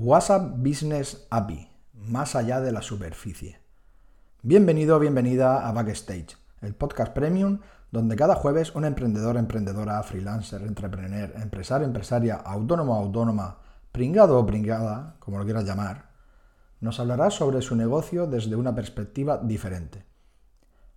WhatsApp Business API, más allá de la superficie. Bienvenido o bienvenida a Backstage, el podcast premium donde cada jueves un emprendedor, emprendedora, freelancer, entrepreneur, empresario, empresaria, autónomo, autónoma, pringado o pringada, como lo quieras llamar, nos hablará sobre su negocio desde una perspectiva diferente.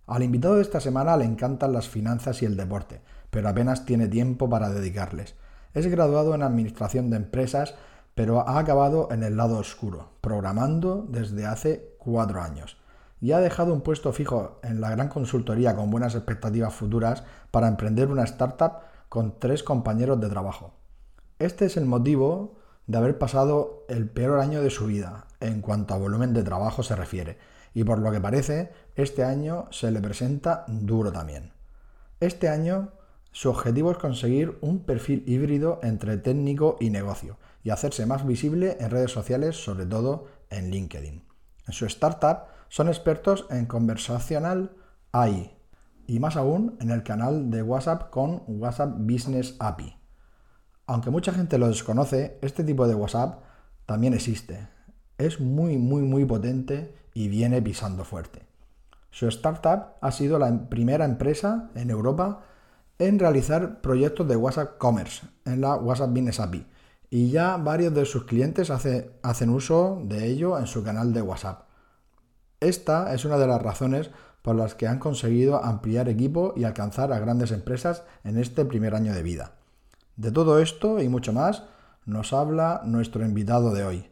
Al invitado de esta semana le encantan las finanzas y el deporte, pero apenas tiene tiempo para dedicarles. Es graduado en Administración de Empresas pero ha acabado en el lado oscuro, programando desde hace cuatro años. Y ha dejado un puesto fijo en la gran consultoría con buenas expectativas futuras para emprender una startup con tres compañeros de trabajo. Este es el motivo de haber pasado el peor año de su vida en cuanto a volumen de trabajo se refiere, y por lo que parece, este año se le presenta duro también. Este año su objetivo es conseguir un perfil híbrido entre técnico y negocio y hacerse más visible en redes sociales, sobre todo en LinkedIn. En su startup son expertos en conversacional AI y más aún en el canal de WhatsApp con WhatsApp Business API. Aunque mucha gente lo desconoce, este tipo de WhatsApp también existe. Es muy, muy, muy potente y viene pisando fuerte. Su startup ha sido la primera empresa en Europa en realizar proyectos de WhatsApp Commerce en la WhatsApp Business API y ya varios de sus clientes hacen uso de ello en su canal de WhatsApp. Esta es una de las razones por las que han conseguido ampliar equipo y alcanzar a grandes empresas en este primer año de vida. De todo esto y mucho más nos habla nuestro invitado de hoy.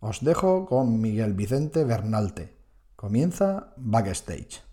Os dejo con Miguel Vicente Bernalte. Comienza Backstage.